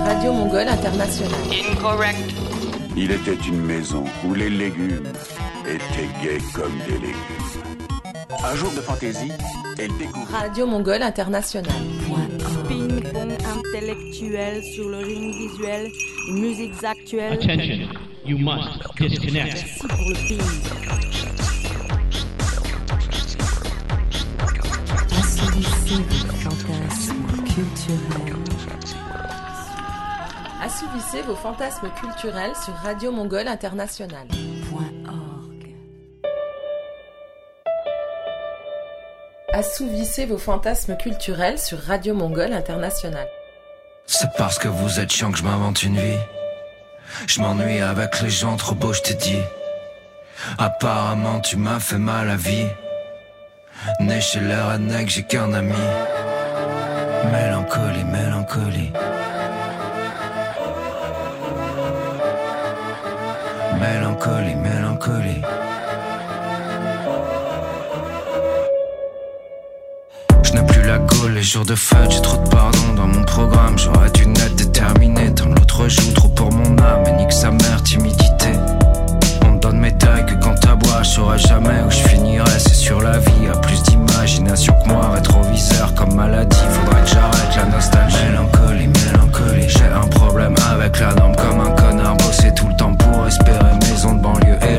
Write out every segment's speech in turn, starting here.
Radio Mongole International. Incorrect. Il était une maison où les légumes étaient gays comme des légumes. Un jour de fantaisie, elle découvre Radio Mongole International. Ping-pong intellectuel sur le ring visuel musiques actuelles. Attention, you must disconnect. Merci pour le ping. Assouvissez vos fantasmes Assouvissez vos fantasmes culturels sur Radio Mongole International. Assouvissez vos fantasmes culturels sur Radio Mongole International. C'est parce que vous êtes chiant que je m'invente une vie. Je m'ennuie avec les gens trop beaux, je t'ai dit. Apparemment, tu m'as fait mal à vie. Né chez les rednecks, j'ai qu'un ami. Mélancolie, mélancolie. Mélancolie, mélancolie. Je n'ai plus la gaule, les jours de fête, j'ai trop de pardon dans mon programme. J'aurais dû naître déterminé, dans l'autre joue trop pour mon âme. Et nique sa mère, timidité. Tailles que quand t'aboies, je saurais jamais où je finirai. C'est sur la vie, à plus d'imagination que moi. Rétroviseur comme maladie, faudrait que j'arrête la nostalgie. Mélancolie, mélancolie. J'ai un problème avec la norme comme un connard. Bosser tout le temps pour espérer maison de banlieue et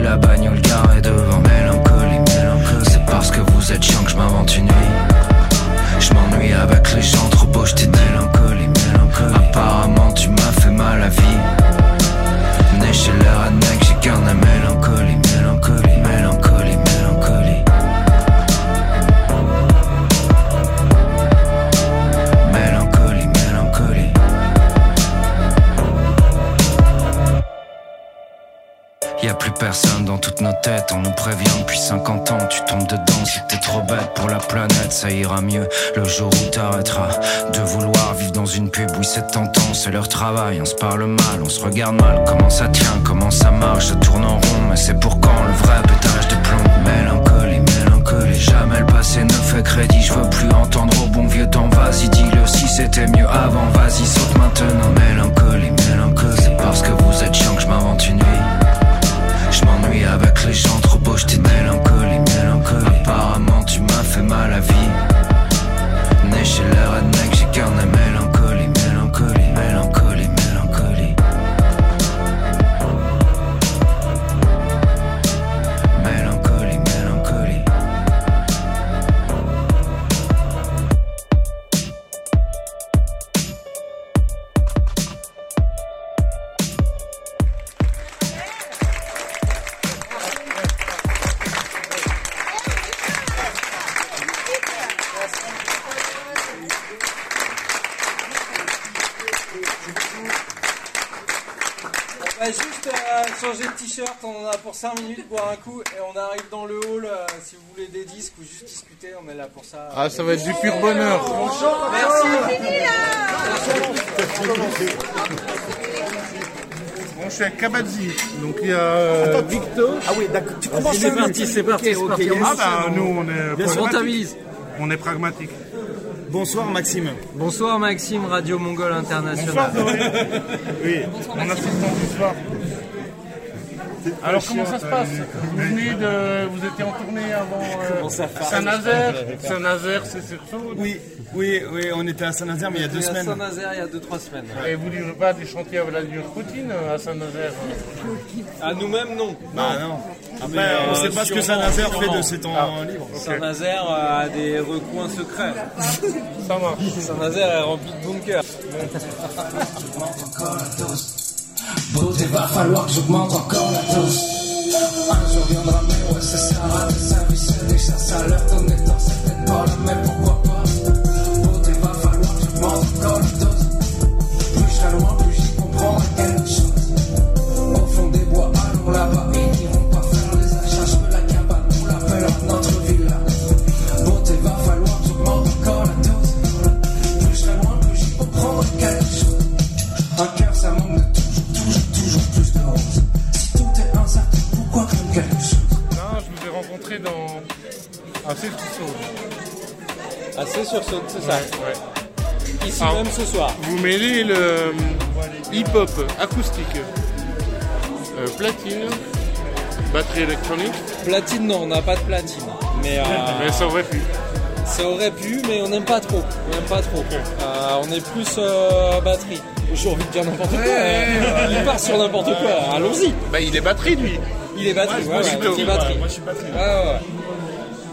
on nous prévient depuis 50 ans, tu tombes dedans, si t'es trop bête pour la planète, ça ira mieux. Le jour où t'arrêteras de vouloir vivre dans une pub, oui c'est tentant, c'est leur travail, on se parle mal, on se regarde mal, comment ça tient, comment ça marche, ça tourne en rond, mais c'est pour quand le vrai pétage de plomb, mélancolie, mélancolie, jamais le passé ne fait crédit, je veux On va juste euh, changer de t-shirt, on en a pour 5 minutes, boire un coup et on arrive dans le hall. euh, si vous voulez des disques ou juste discuter, on est là pour ça. Ah, ça va être du pur bonheur. Merci. Bon, je suis à Kabadzi. Donc il y a euh, Victor. Ah oui, d'accord. Tu commences C'est parti, c'est parti, c'est parti. Ah bah nous on est pragmatique. On est pragmatique. Bonsoir Maxime. Bonsoir Maxime, Radio Mongol Bonsoir International. Doré. Oui, mon assistant du soir. Alors comment ça se passe Vous venez de, vous étiez en tournée avant euh, Saint-Nazaire. Saint-Nazaire, c'est sur Saône. Oui, oui, oui, on était à Saint-Nazaire, mais il y a deux à semaines. Saint-Nazaire il y a 2-3 semaines. Et vous livrez pas des chantiers à la dure routine euh, à Saint-Nazaire À nous-mêmes, non. Bah non. Après, on sait pas ce que Saint-Nazaire fait de ses temps libres. Saint-Nazaire a des recoins secrets. Ça marche. Saint-Nazaire est rempli de bunkers. Beauté, va falloir que j'augmente encore la dose. Un jour viendra, mais ouais, ça sert à des services, c'est déjà ça leur donner dans certaines paroles, mais pourquoi un Sault. Assez sur Saône, c'est ça. Ouais. ici même ce soir. Vous mêlez le euh, hip-hop acoustique, euh, platine, batterie électronique, Platine, non, on n'a pas de platine. Mais, euh, mais ça aurait pu. ça aurait pu, mais on n'aime pas trop. On n'aime pas trop. Euh, on est plus euh, batterie. J'ai envie de dire n'importe quoi. hein. Il part sur n'importe quoi. Allons-y. Bah, il est batterie, lui. Il est batterie. moi, ouais, je suis batterie.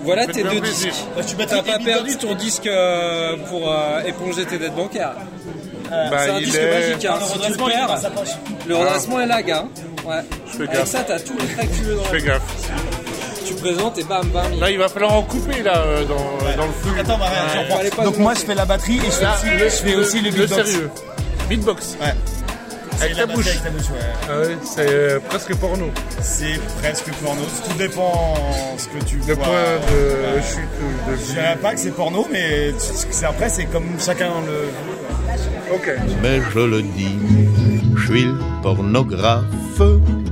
Voilà tes deux plaisir. disques. Je suis T'as batterie pas perdu ton disque euh, pour euh, éponger tes dettes bancaires. Bah, c'est un il disque est. magique. Hein. Le Si tu perds, le redressement est là, gars. Ouais. Je fais Avec gaffe. ça, t'as tous les que tu veux dans la Fais gaffe. Tu présentes et bam, bam. il- Là, il va falloir en couper, là, euh, dans, dans le flux. Attends, bah, Ouais, j'en prends. fallait pas Donc nous moi, je fais la batterie et je fais aussi, je fais aussi le beatbox. sérieux. Beatbox. Ouais. C'est Avec la bouche. Avec ta bouche, ouais. Ah ouais, c'est euh, presque porno. C'est presque porno. Tout dépend ce que tu Le vois. point de chute ou de Je dirais pas que c'est porno, mais après, c'est comme chacun le. Mais je le dis, je suis le pornographe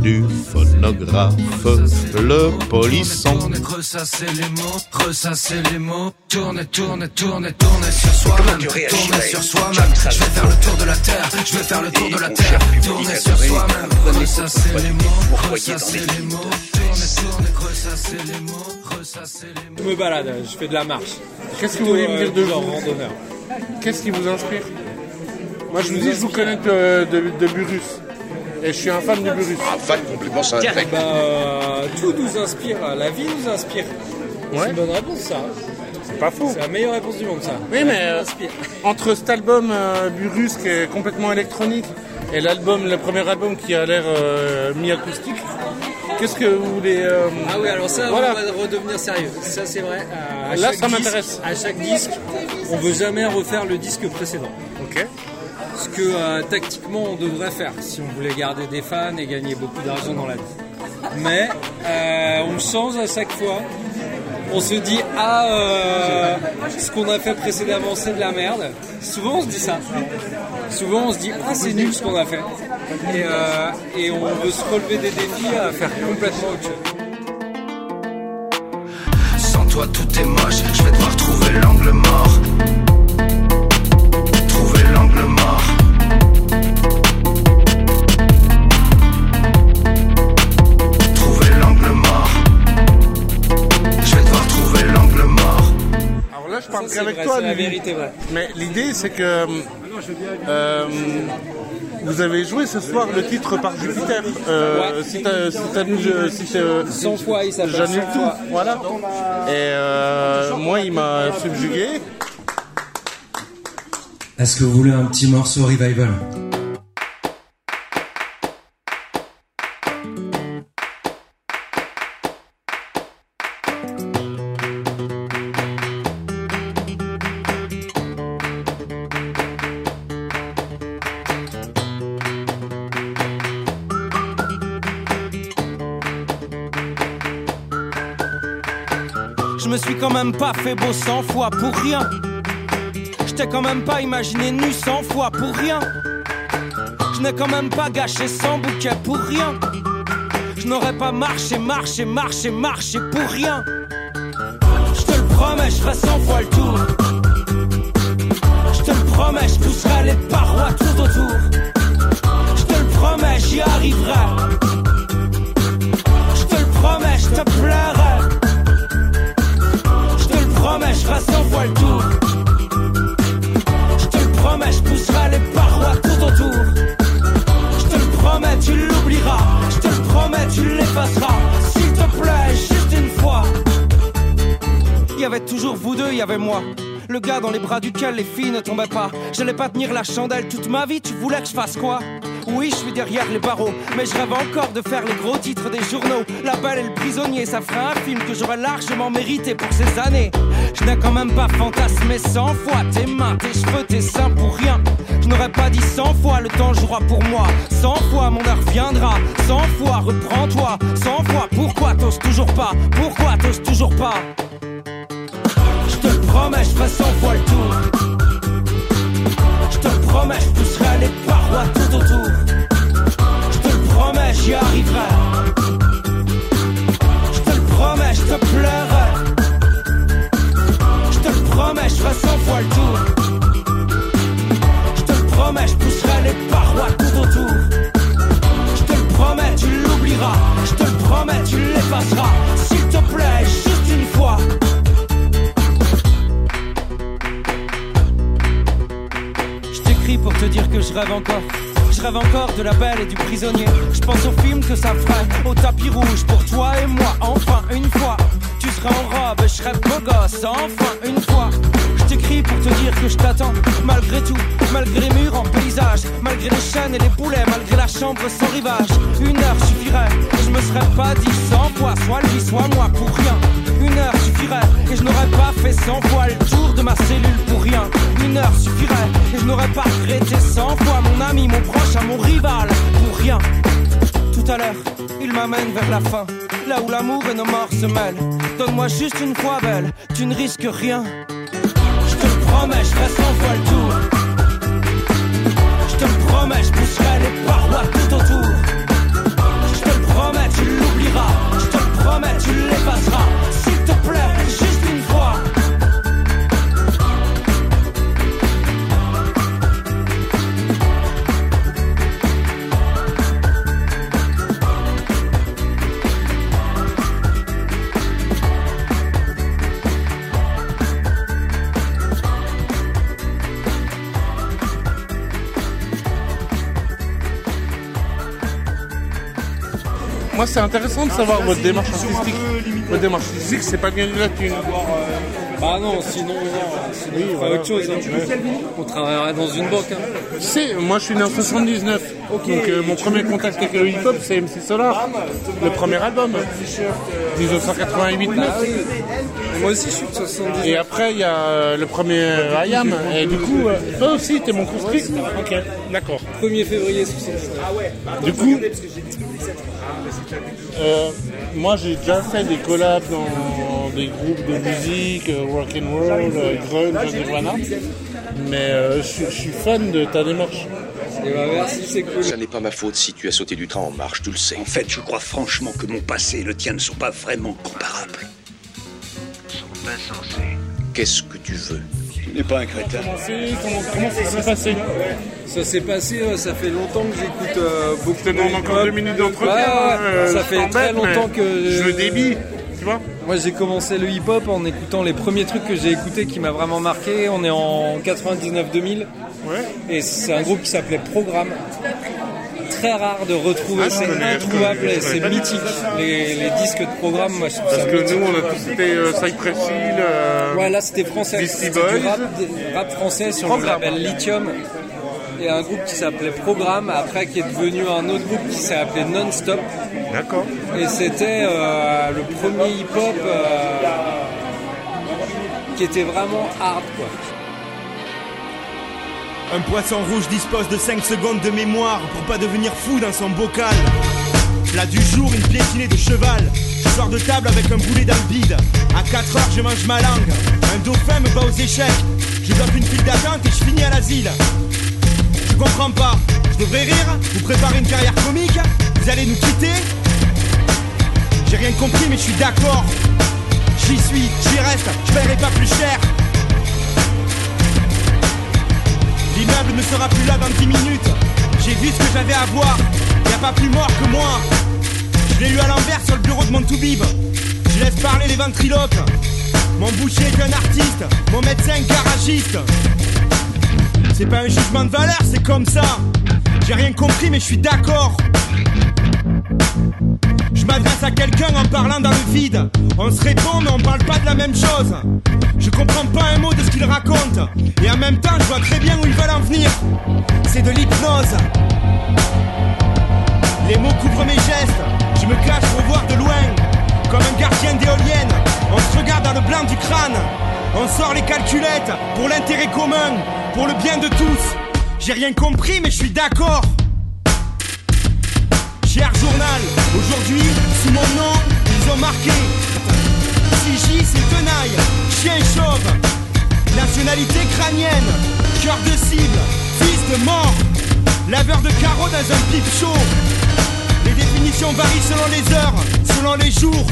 du phonographe, le polisson. Tournez, ressasser les mots, ressasser les mots. Sur soi-même. Sur soi-même. Je vais faire le tour de la terre. Je vais faire le tour de la terre. Tournez sur soi-même. Ressasser les mots, ressasser les mots. Tournez, tournez, ressasser les mots, ressasser les mots. Je me balade, je fais de la marche. Qu'est-ce que vous voulez me dire de genre vous randonneur. Qu'est-ce qui vous inspire? Moi, je vous dis, je vous connais de, de, de Burus. Et je suis un fan de Burus. Un fan complètement cintré. Bah, tout nous inspire, la vie nous inspire. C'est une bonne réponse, ça. C'est pas faux. C'est la meilleure réponse du monde, ça. Oui, La mais euh, inspire. entre cet album euh, Burus qui est complètement électronique et l'album, le premier album qui a l'air euh, mi-acoustique, qu'est-ce que vous voulez euh, Ah oui, alors ça, Voilà. on va redevenir sérieux. Ça, c'est vrai. Euh, à Là, ça m'intéresse. À chaque disque, on veut jamais refaire le disque précédent. Que euh, tactiquement on devrait faire si on voulait garder des fans et gagner beaucoup d'argent dans la vie. Mais euh, on change à chaque fois. On se dit ah euh, ce qu'on a fait précédemment c'est de la merde. Souvent on se dit ça. Souvent on se dit ah c'est nul ce qu'on a fait. Et, euh, et on veut se relever des défis à faire complètement autre chose. Toi tout est moche, je vais devoir trouver l'angle mort. Vrai, toi, la vérité. Mais l'idée, c'est que euh, vous avez joué ce soir le titre par Jupiter. Euh, Ouais. Si t'as- si t'annules- si t'as- 100 fois il s'appelle J'annule 100 tout. fois. Voilà. Et euh, moi, il m'a subjugué. Est-ce que vous voulez un petit morceau revival? Suis quand même pas fait beau 100 fois pour rien. Je t'ai quand même pas imaginé nu 100 fois pour rien. Je n'ai quand même pas gâché 100 bouquets pour rien. Je n'aurais pas marché, marché, marché, marché pour rien. Je te le promets, je ferai 100 fois le tour. Je te le promets, je pousserai les parois tout autour. Je te le promets, j'y arriverai. Je te le promets, je te pleurerai. Le promets, je ferai 100 fois le tour. Je te le promets, je pousserai les parois tout autour. Je te le promets, tu l'oublieras. Je te le promets, tu l'effaceras. S'il te plaît, juste une fois. Il y avait toujours vous deux, il y avait moi. Le gars dans les bras duquel les filles ne tombaient pas. J'allais pas tenir la chandelle toute ma vie, tu voulais que je fasse quoi? Oui, je suis derrière les barreaux, mais je rêve encore de faire les gros titres des journaux. La belle et le prisonnier, ça ferait un film que j'aurais largement mérité pour ces années. Je n'ai quand même pas fantasmé 100 fois tes mains, tes cheveux, tes seins pour rien. Je n'aurais pas dit 100 fois le temps jouera pour moi. 100 fois mon heure viendra. 100 fois reprends-toi. 100 fois pourquoi t'oses toujours pas? Pourquoi t'oses toujours pas? Je te promets, je ferai 100 fois le tour. Je te promets, je du prisonnier. Je pense au film que ça ferait, au tapis rouge pour toi et moi. Enfin, une fois, tu seras en robe, je serai beau gosse. Enfin, une fois, je t'écris pour te dire que je t'attends. Et les boulets, malgré la chambre sans rivage. Une heure suffirait, et je me serais pas dit cent fois, soit lui, soit moi pour rien. Une heure suffirait, et je n'aurais pas fait cent fois le tour de ma cellule pour rien. Une heure suffirait, et je n'aurais pas regretté cent fois mon ami, mon proche, à mon rival pour rien. Tout à l'heure, il m'amène vers la fin, là où l'amour et nos morts se mêlent. Donne-moi juste une fois belle, tu ne risques rien. Je te promets, je ferai cent fois le tour. Je te promets, je pousserai les parois tout autour. Je te promets, tu l'oublieras. Je te promets, tu l'effaceras. Moi, c'est intéressant de savoir votre démarche artistique. Votre démarche artistique, c'est pas gagner de la thune. Ah non, sinon, non, sinon on ferait autre chose. hein. On travaillerait dans une banque. hein. C'est, moi je suis né en 79, donc euh, mon premier contact avec le hip-hop c'est MC Solar, le premier album, 1988 Moi aussi je suis de 79. Et après il y a euh, le premier euh, I Am, et du coup, euh, toi aussi t'es mon conscrit Ok, d'accord. 1er février 79. Du coup, euh, moi j'ai déjà fait des collabs dans des groupes de musique, euh, rock and roll, euh, grunge, Nirvana, mais euh, je suis- fan de ta démarche. Et bah merci, c'est cool. Ça n'est pas ma faute si tu as sauté du train en marche, tu le sais. En fait, je crois franchement que mon passé et le tien ne sont pas vraiment comparables. Sont insensés. Qu'est-ce que tu veux? Tu n'es pas un crétin. Comment, comment ça s'est passé Ça s'est passé, euh, ça fait longtemps que j'écoute euh, beaucoup Je te demande encore deux minutes d'entretien. Ouais, ouais, euh, ça fait très longtemps que. Je le débit, tu vois Moi j'ai commencé le hip-hop en écoutant les premiers trucs que j'ai écoutés qui m'a vraiment marqué. On est en 99-2000. Et c'est un groupe qui s'appelait Programme. Très rare de retrouver, Ah, c'est introuvable c'est mythique. Les, les disques de Programme, moi je trouve Parce ça que mythique. nous on a tous été euh, Cypress Hill. euh, Ouais, là c'était français. Beastie C'était Boys. du rap, rap français sur le Programme. label Lithium. Et un groupe qui s'appelait Programme, après qui est devenu un autre groupe qui s'est appelé Non-Stop. D'accord. Et c'était euh, le premier hip-hop euh, qui était vraiment hard, quoi. Un poisson rouge dispose de 5 secondes de mémoire pour pas devenir fou dans son bocal. Plat du jour, une piétinée de cheval. Je sors de table avec un boulet dans. À 4 heures, je mange ma langue. Un dauphin me bat aux échecs. Je bloque une file d'attente et je finis à l'asile. Je comprends pas. Je devrais rire Vous préparez une carrière comique Vous allez nous quitter J'ai rien compris, mais je suis d'accord. J'y suis, j'y reste, je paierai pas plus cher. L'immeuble ne sera plus là dans 10 minutes. J'ai vu ce que j'avais à voir. Y a pas plus mort que moi. Je l'ai lu à l'envers sur le bureau de mon toubib. Je laisse parler les ventriloques. Mon boucher est un artiste. Mon médecin garagiste. C'est pas un jugement de valeur, c'est comme ça. J'ai rien compris, mais je suis d'accord. Je m'adresse à quelqu'un en parlant dans le vide. On se répond, mais on parle pas de la même chose. Je comprends pas un mot de ce qu'il raconte. Et en même temps, je vois très bien où ils veulent en venir. C'est de l'hypnose. Les mots couvrent mes gestes. Je me cache pour voir de loin. Comme un gardien d'éolienne. On se regarde dans le blanc du crâne. On sort les calculettes pour l'intérêt commun, pour le bien de tous. J'ai rien compris, mais je suis d'accord. Cher journal, aujourd'hui, sous mon nom, ils ont marqué C'est tenaille, chien chauve, nationalité crânienne, cœur de cible, fils de mort, laveur de carreaux dans un pipe chaud. Les définitions varient selon les heures, selon les jours,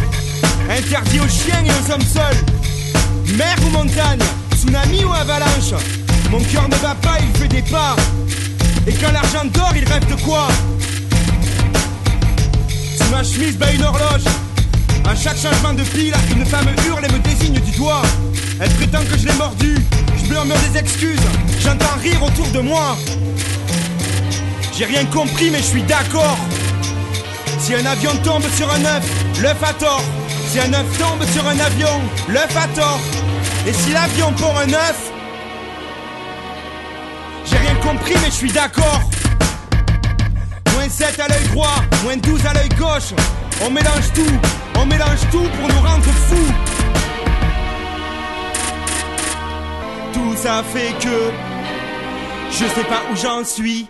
interdit aux chiens et aux hommes seuls. Mer ou montagne, tsunami ou avalanche, mon cœur ne bat pas, il fait des pas. Et quand l'argent dort, il rêve de quoi? Sous ma chemise bat une horloge À chaque changement de pile, une femme hurle et me désigne du doigt. Elle prétend que je l'ai mordu. Je murmure des excuses? J'entends rire autour de moi. J'ai rien compris, mais je suis d'accord. Si un avion tombe sur un œuf, l'œuf a tort. Si un œuf tombe sur un avion, l'œuf a tort. Et si l'avion pond un œuf, j'ai rien compris, mais je suis d'accord. Moins 7 à l'œil droit, moins 12 à l'œil gauche. On mélange tout, on mélange tout pour nous rendre fous. Tout ça fait que je sais pas où j'en suis.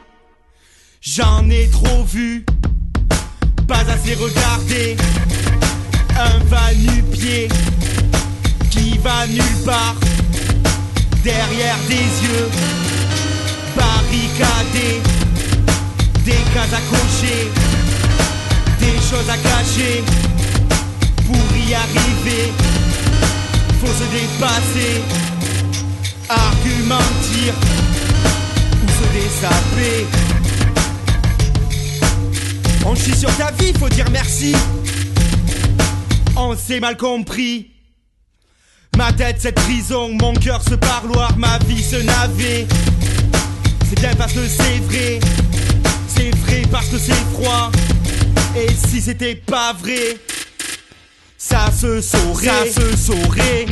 J'en ai trop vu, pas assez regardé. Un va nu-pied qui va nulle part. Derrière des yeux barricadés, des cases à cocher, des choses à cacher. Pour y arriver, faut se dépasser, argumentir ou se dessaper. On chie sur ta vie, faut dire merci. On s'est mal compris. Ma tête, cette prison, mon cœur, ce parloir, ma vie, ce navet. C'est bien parce que c'est vrai. C'est vrai parce que c'est froid. Et si c'était pas vrai, ça se saurait. Ça se saurait.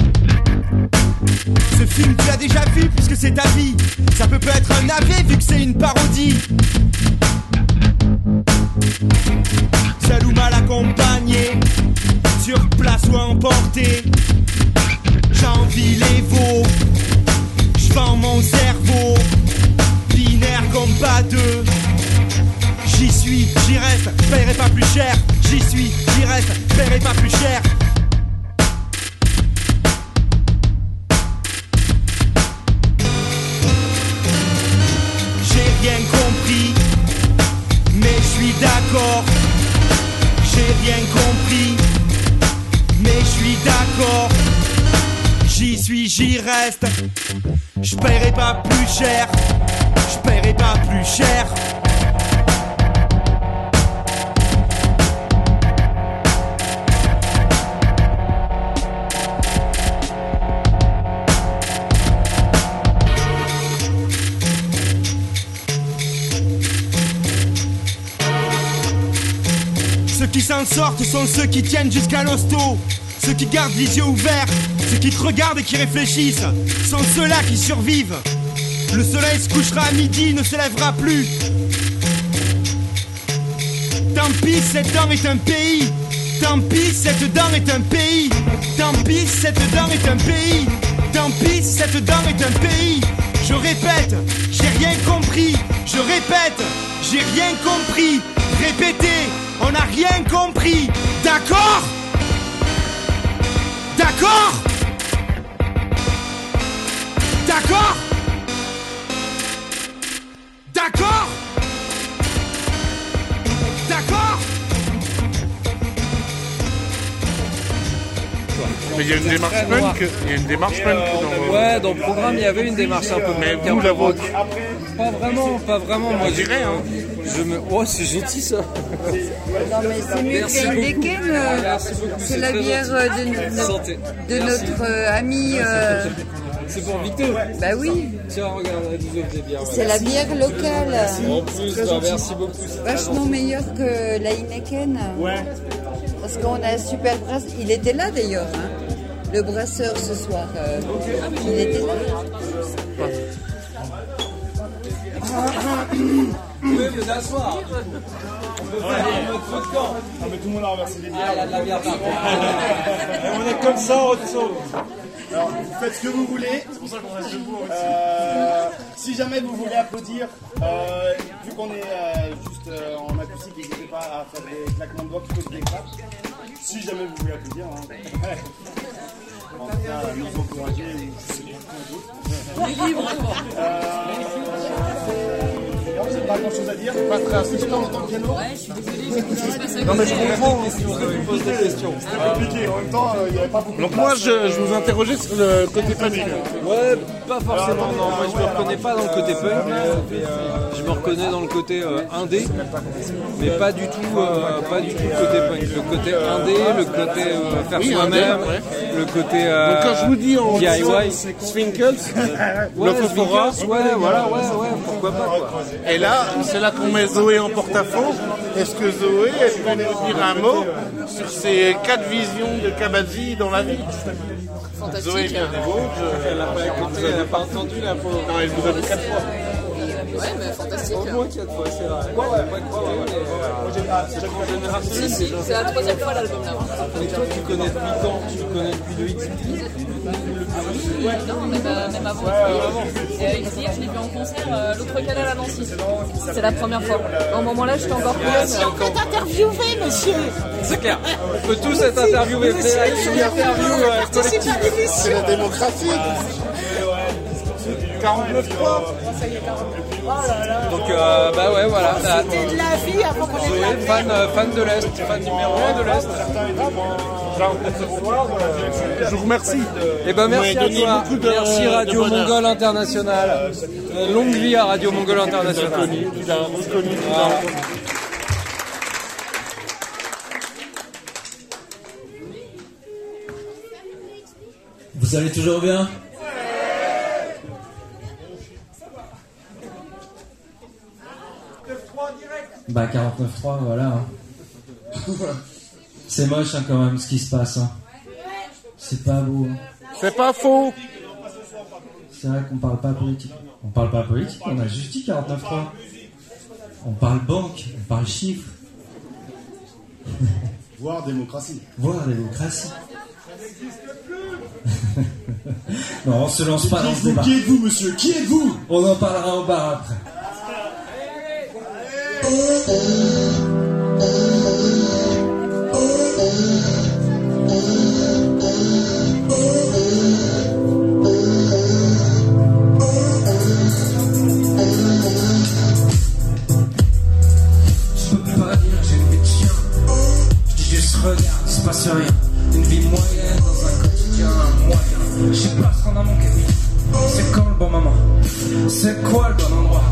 Ce film, tu l'as déjà vu puisque c'est ta vie. Ça peut pas être un navet vu que c'est une parodie. Seul ou mal accompagné, sur place ou emporté. J'envie les veaux, j'vends mon cerveau, binaire comme pas deux. J'y suis, j'y reste, paierai pas plus cher. J'y suis, j'y reste, paierai pas plus cher. J'ai rien compris, mais je suis d'accord. J'ai rien compris, mais je suis d'accord. J'y suis, j'y reste. Je paierai pas plus cher. Je paierai pas plus cher. S'en sortent sont ceux qui tiennent jusqu'à l'hosto. Ceux qui gardent les yeux ouverts, ceux qui te regardent et qui réfléchissent, sont ceux-là qui survivent. Le soleil se couchera à midi, ne se lèvera plus. Tant pis, cette dent est un pays. Tant pis, cette dent est un pays. Tant pis, cette dent est un pays. Tant pis, cette dent est un pays. Je répète, j'ai rien compris. Je répète, j'ai rien compris. Répétez, on n'a rien compris. D'accord? D'accord? D'accord? D'accord? D'accord? Mais il y a une démarche punk, il y a une démarche punk dans Ouais, dans le programme, il y avait une démarche un peu Mais punk, vous, un peu la rock. vôtre Pas vraiment, pas vraiment. Moi, dirait, hein. Je me... Oh, c'est gentil ça. Non, mais c'est mieux Merci que. Heineken. euh, C'est la bière euh, de, de notre euh, ami. euh, C'est pour Victor Bah oui, Tiens, regarde, elle nous offre des bières. c'est la bière locale. En plus, bah, merci beaucoup. Vachement meilleure que la Heineken. Ouais. Parce qu'on a un super brasseur. Il était là d'ailleurs, hein, le brasseur ce soir. euh, il était là. Vous pouvez vous asseoir. On peut faire un mode feu de camp. Ah, mais tout le monde a renversé des Ah, bières. il y a de la bière partout. on est comme ça, on. Alors, vous faites ce que vous voulez. C'est pour ça qu'on reste debout. Euh, si jamais vous voulez applaudir, euh, vu qu'on est euh, juste euh, en acoustique, n'hésitez pas à faire des claquements de doigts plutôt que des claps. Si jamais vous voulez applaudir. Hein. En tout pas, quoi d'autre. Euh, vous n'avez pas grand chose à dire Pas très en tant que piano Non, mais je comprends. Je pose des questions. C'était compliqué. En même temps, euh, il n'y avait pas beaucoup Donc de moi, je, euh, je vous interrogeais sur le côté punk. Ouais, pas forcément. Non, moi je me reconnais pas dans le côté punk. Je me reconnais dans le côté euh, indé, mais pas du tout, euh, pas du tout le côté punk. Le côté indé, le côté euh, faire Oui, soi-même, ouais. le côté euh, Donc quand je vous dis en DIY. Swinkles, Ouais, Swinkles, ouais, voilà, ouais, ouais, pourquoi pas quoi. Et là, c'est là qu'on met Zoé en porte-à-faux. Est-ce que Zoé, elle peut nous dire un mot sur ses quatre visions de Kabazi dans la vie Zoé vient des Vosges. Elle n'a pas écouté, elle n'a pas entendu la pauvre. Non, elle vous a dit quatre fois. Ouais, mais fantastique. Au moins quatre fois, c'est vrai. Ouais, ouais, ouais, ouais, ouais. Si, si, c'est la troisième fois l'album là. Et toi, tu connais depuis quand? Tu connais depuis le X? Non, même, euh, même avant. Et euh, XIF, je l'ai vu en concert euh, l'autre canal à Nancy. C'est la première fois. Au moment-là, j'étais encore plus jeune. on peut t'interviewer, monsieur C'est clair. On peut tous être interviewés. C'est la interview euh, collective. C'est la démocratie. 49 Donc, euh, bah ouais, voilà. T'as- de la vie avant qu'on ait Zoé, fan, euh, fan de l'Est, fan numéro 1 de l'Est. Je vous remercie. Et ben Vous merci à toi. beaucoup de- merci de Radio bonheur. Mongol International. Euh, Longue vie à Radio Mongol International. Vous allez toujours bien? Bah 49.3, voilà. hein. C'est moche hein, quand même ce qui se passe. hein. C'est pas beau. hein. C'est pas faux. C'est vrai qu'on parle pas politique. On parle pas politique, on a juste dit 49.3. On parle banque, on parle chiffres, Voire démocratie. voire démocratie. non, on se lance pas dans ce débat. Qui êtes-vous, monsieur? Qui êtes-vous? On en parlera au bar après. C'est quand le bon moment? C'est quoi le bon endroit?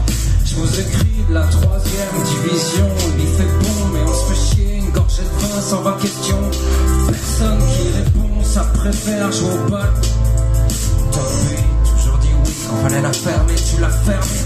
Vous écris de la troisième division. Il fait bon, mais on se fait chier. Une gorgée de vin, 120 questions. Personne qui répond, ça préfère jouer au bal. T'as toujours dit oui quand fallait la fermer, tu l'as fermée.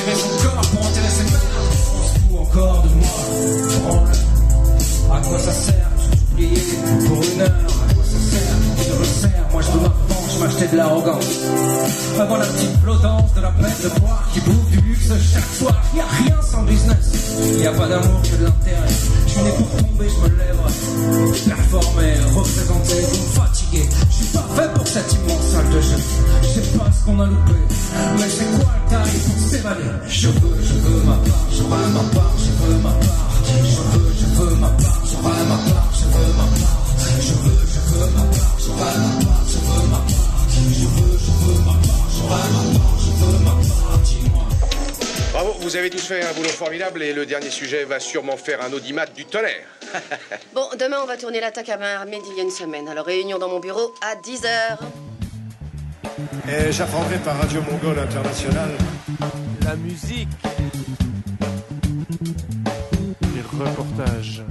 Étirer son corps pour enterrer ses mères On se encore de moi Branle. À quoi ça sert tout oublier pour une heure? c'est de l'arrogance. Avant la petite flottance de la presse de boire qui bouffe du luxe chaque soir. Y a rien sans business, y a pas d'amour que de l'intérêt. Je suis né pour tomber, je me lève, performer, représenter, donc fatigué. Je suis pas fait pour cette immense salle de jeu. Je sais pas ce qu'on a loupé, mais c'est quoi le tarif pour s'évader? Je veux, je veux ma part, je veux ma part, je veux ma part. Je veux, je veux ma part, je veux ma part, je veux ma part. Je veux, je veux ma part, je veux ma part, je veux ma part. Bravo, vous avez tous fait un boulot formidable et le dernier sujet va sûrement faire un audimat du tonnerre. bon, demain on va tourner l'attaque à main armée d'il y a une semaine. Alors réunion dans mon bureau à 10h. Et j'apprendrai par Radio Mongole Internationale. La musique. Les reportages.